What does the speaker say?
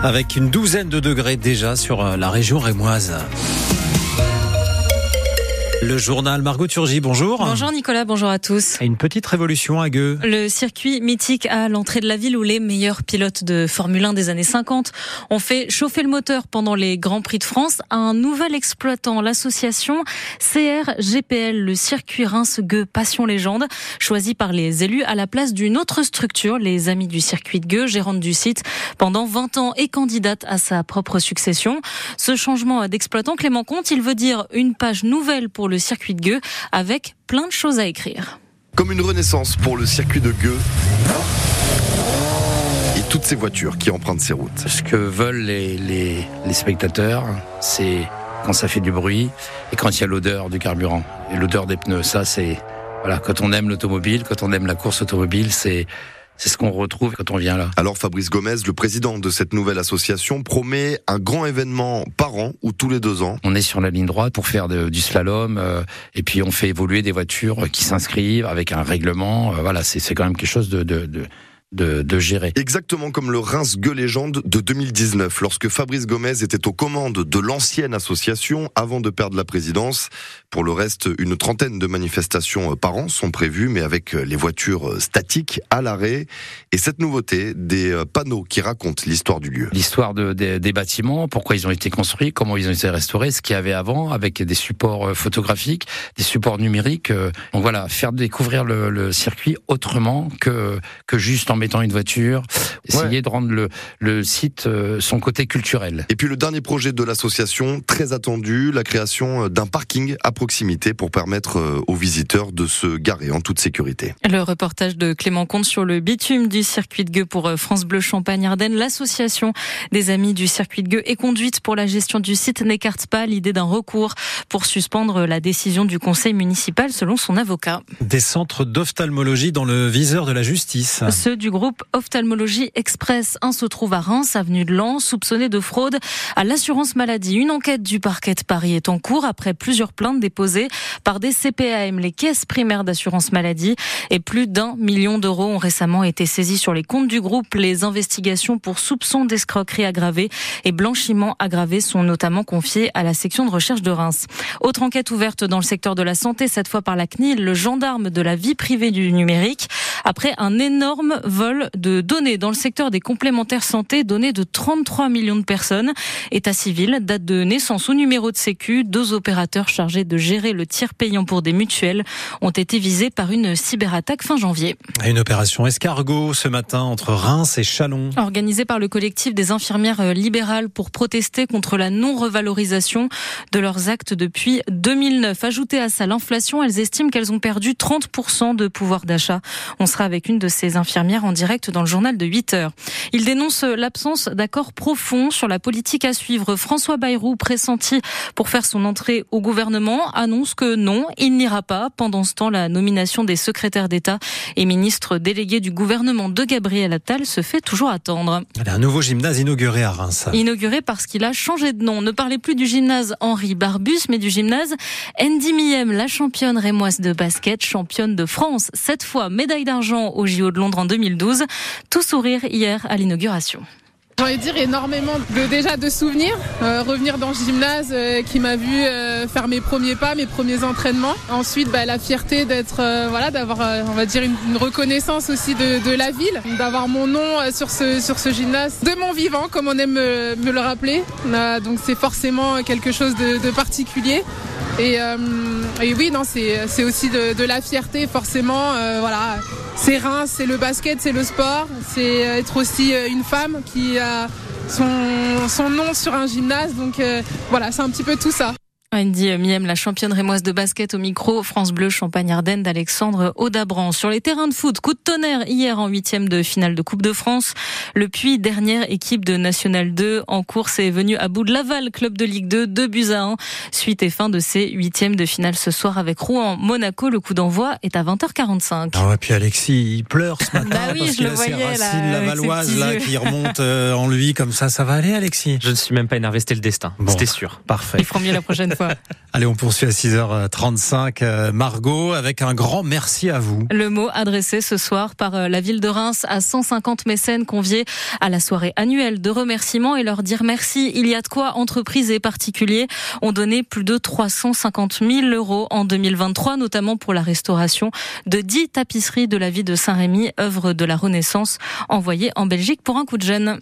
avec une douzaine de degrés déjà sur euh, la région rémoise. Le journal Margot Turgy, bonjour. Bonjour Nicolas, bonjour à tous. Une petite révolution à Gueux. Le circuit mythique à l'entrée de la ville où les meilleurs pilotes de Formule 1 des années 50 ont fait chauffer le moteur pendant les Grands Prix de France. Un nouvel exploitant, l'association CRGPL, le circuit Reims-Gueux Passion Légende, choisi par les élus à la place d'une autre structure, les Amis du circuit de Gueux, gérante du site pendant 20 ans et candidate à sa propre succession. Ce changement d'exploitant, Clément Comte, il veut dire une page nouvelle pour le le circuit de Gueux avec plein de choses à écrire. Comme une renaissance pour le circuit de Gueux et toutes ces voitures qui empruntent ces routes. Ce que veulent les, les, les spectateurs, c'est quand ça fait du bruit et quand il y a l'odeur du carburant et l'odeur des pneus. Ça, c'est voilà, quand on aime l'automobile, quand on aime la course automobile, c'est c'est ce qu'on retrouve quand on vient là. Alors Fabrice Gomez, le président de cette nouvelle association, promet un grand événement par an ou tous les deux ans. On est sur la ligne droite pour faire du slalom euh, et puis on fait évoluer des voitures qui s'inscrivent avec un règlement. Euh, voilà, c'est quand même quelque chose de, de, de de, gérer. Exactement comme le Reims Gueux Légende de 2019, lorsque Fabrice Gomez était aux commandes de l'ancienne association avant de perdre la présidence. Pour le reste, une trentaine de manifestations euh, par an sont prévues, mais avec euh, les voitures euh, statiques à l'arrêt. Et cette nouveauté, des panneaux qui racontent l'histoire du lieu. L'histoire de, des, bâtiments, pourquoi ils ont été construits, comment ils ont été restaurés, ce qu'il y avait avant, avec des supports photographiques, des supports numériques. Donc voilà, faire découvrir le, le circuit autrement que, que juste en mettant une voiture, essayer de rendre le, le site euh, son côté culturel. Et puis le dernier projet de l'association, très attendu, la création d'un parking à proximité pour permettre euh, aux visiteurs de se garer en toute sécurité. Le reportage de Clément Comte sur le bitume du circuit de Gueux pour euh, France Bleu Champagne-Ardenne. L'association des amis du circuit de Gueux est conduite pour la gestion du site n'écarte pas l'idée d'un recours pour suspendre la décision du conseil municipal selon son avocat. Des centres d'ophtalmologie dans le viseur de la justice. Ceux du groupe Ophtalmologie Express. Un se trouve à Reims, avenue de Lens, soupçonné de fraude à l'assurance maladie. Une enquête du parquet de Paris est en cours après plusieurs plaintes déposées par des CPAM, les caisses primaires d'assurance maladie. Et plus d'un million d'euros ont récemment été saisis sur les comptes du groupe. Les investigations pour soupçons d'escroquerie aggravée et blanchiment aggravé sont notamment confiées à la section de recherche de Reims. Autre enquête ouverte dans le secteur de la santé, cette fois par la CNIL, le gendarme de la vie privée du numérique, après un énorme vol de données dans le secteur des complémentaires santé, données de 33 millions de personnes. État civil, date de naissance ou numéro de sécu, deux opérateurs chargés de gérer le tiers payant pour des mutuelles ont été visés par une cyberattaque fin janvier. Une opération escargot ce matin entre Reims et Chalon. Organisée par le collectif des infirmières libérales pour protester contre la non-revalorisation de leurs actes depuis 2009. Ajoutée à ça l'inflation, elles estiment qu'elles ont perdu 30% de pouvoir d'achat. On sera avec une de ces infirmières en direct dans le journal de 8 heures. Il dénonce l'absence d'accord profond sur la politique à suivre. François Bayrou, pressenti pour faire son entrée au gouvernement, annonce que non, il n'ira pas. Pendant ce temps, la nomination des secrétaires d'État et ministres délégués du gouvernement de Gabriel Attal se fait toujours attendre. Un nouveau gymnase inauguré à Reims. Inauguré parce qu'il a changé de nom. Ne parlez plus du gymnase Henri Barbus, mais du gymnase Andy Miem, la championne rémoise de basket, championne de France. Cette fois, médaille d'argent au JO de Londres en 2012. Tout sourire hier à l'inauguration. J'ai envie de dire énormément de déjà de souvenirs, euh, revenir dans le gymnase euh, qui m'a vu euh, faire mes premiers pas, mes premiers entraînements. Ensuite, bah, la fierté d'être, voilà, d'avoir, on va dire une, reconnaissance aussi de, la ville, d'avoir mon nom sur ce sur ce gymnase, de mon vivant, comme on aime me, le rappeler. donc c'est forcément quelque chose de particulier. Et, et, oui, non, c'est aussi de, la fierté, forcément. voilà, c'est Reims, c'est le basket, c'est le sport, c'est être aussi une femme qui a son, son nom sur un gymnase. Donc euh, voilà, c'est un petit peu tout ça. Andy Miem, la championne rémoise de basket au micro, France Bleu, Champagne-Ardenne d'Alexandre Audabran. Sur les terrains de foot, coup de tonnerre hier en huitième de finale de Coupe de France. Le Puy, dernière équipe de National 2 en course, est venu à bout de Laval, club de Ligue 2, 2 buts à 1. Suite et fin de ces huitièmes de finale ce soir avec Rouen. Monaco, le coup d'envoi est à 20h45. Ah ouais, puis Alexis, il pleure ce matin. bah oui, parce je le voyais là. Lavalloise là, qui remonte euh, en lui comme ça. Ça va aller, Alexis? Je ne suis même pas énervé, c'était le destin. C'était sûr. Parfait. Il fera mieux la prochaine fois. Allez, on poursuit à 6h35. Euh, Margot, avec un grand merci à vous. Le mot adressé ce soir par euh, la ville de Reims à 150 mécènes conviés à la soirée annuelle de remerciements et leur dire merci. Il y a de quoi entreprises et particuliers ont donné plus de 350 000 euros en 2023, notamment pour la restauration de 10 tapisseries de la vie de Saint-Rémy, œuvre de la Renaissance, envoyées en Belgique pour un coup de jeune.